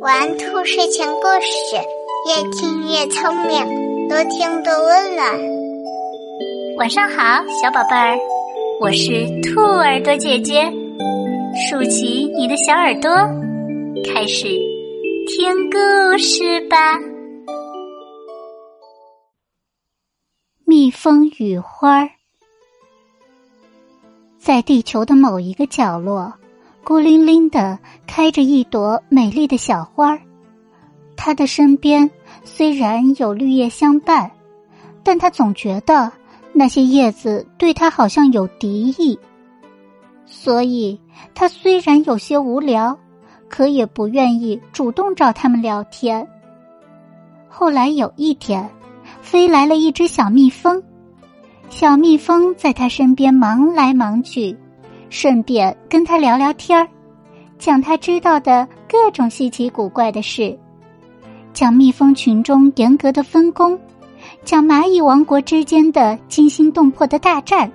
玩兔睡前故事，越听越聪明，多听多温暖。晚上好，小宝贝儿，我是兔耳朵姐姐，竖起你的小耳朵，开始听故事吧。蜜蜂与花儿，在地球的某一个角落。孤零零的开着一朵美丽的小花儿，它的身边虽然有绿叶相伴，但它总觉得那些叶子对它好像有敌意，所以它虽然有些无聊，可也不愿意主动找他们聊天。后来有一天，飞来了一只小蜜蜂，小蜜蜂在它身边忙来忙去。顺便跟他聊聊天儿，讲他知道的各种稀奇古怪的事，讲蜜蜂群中严格的分工，讲蚂蚁王国之间的惊心动魄的大战，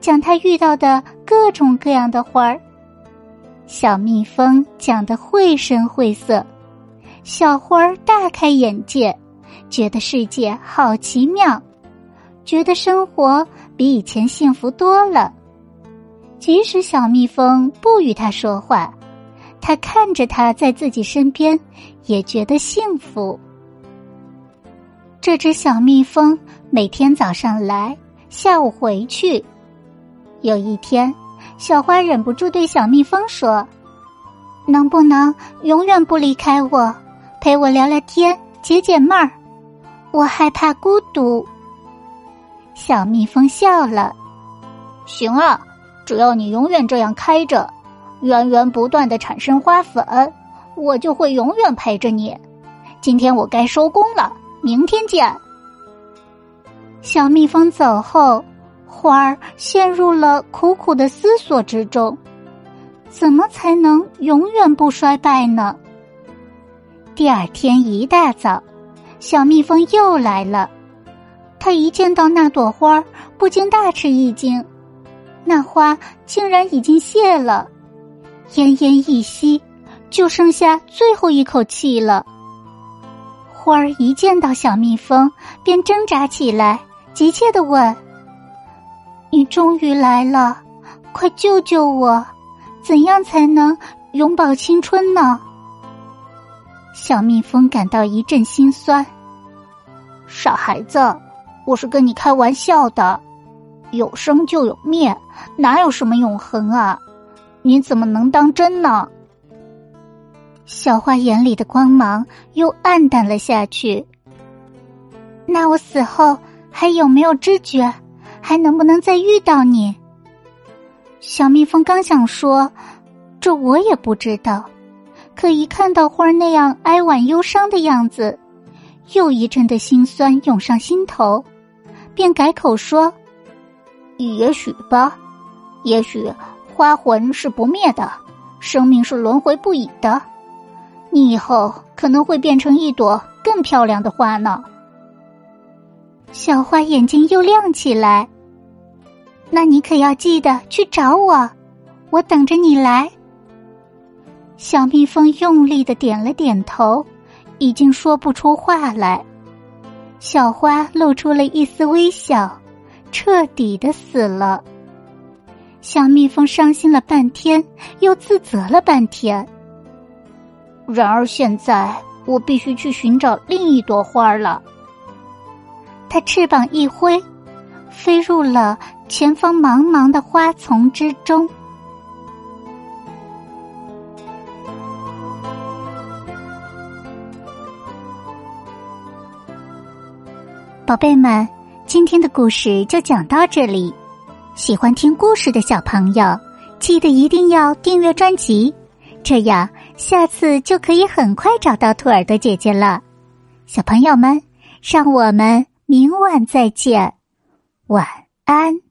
讲他遇到的各种各样的花儿。小蜜蜂讲的绘声绘色，小花儿大开眼界，觉得世界好奇妙，觉得生活比以前幸福多了。即使小蜜蜂不与他说话，他看着他在自己身边，也觉得幸福。这只小蜜蜂每天早上来，下午回去。有一天，小花忍不住对小蜜蜂说：“能不能永远不离开我，陪我聊聊天，解解闷儿？我害怕孤独。”小蜜蜂笑了：“行啊。”只要你永远这样开着，源源不断的产生花粉，我就会永远陪着你。今天我该收工了，明天见。小蜜蜂走后，花儿陷入了苦苦的思索之中，怎么才能永远不衰败呢？第二天一大早，小蜜蜂又来了，它一见到那朵花，不禁大吃一惊。那花竟然已经谢了，奄奄一息，就剩下最后一口气了。花儿一见到小蜜蜂，便挣扎起来，急切的问：“你终于来了，快救救我！怎样才能永葆青春呢？”小蜜蜂感到一阵心酸：“傻孩子，我是跟你开玩笑的。”有生就有灭，哪有什么永恒啊？你怎么能当真呢？小花眼里的光芒又暗淡了下去。那我死后还有没有知觉？还能不能再遇到你？小蜜蜂刚想说，这我也不知道。可一看到花儿那样哀婉忧伤的样子，又一阵的心酸涌上心头，便改口说。也许吧，也许花魂是不灭的，生命是轮回不已的。你以后可能会变成一朵更漂亮的花呢。小花眼睛又亮起来，那你可要记得去找我，我等着你来。小蜜蜂用力的点了点头，已经说不出话来。小花露出了一丝微笑。彻底的死了。小蜜蜂伤心了半天，又自责了半天。然而现在，我必须去寻找另一朵花了。它翅膀一挥，飞入了前方茫茫的花丛之中。宝贝们。今天的故事就讲到这里，喜欢听故事的小朋友，记得一定要订阅专辑，这样下次就可以很快找到兔耳朵姐姐了。小朋友们，让我们明晚再见，晚安。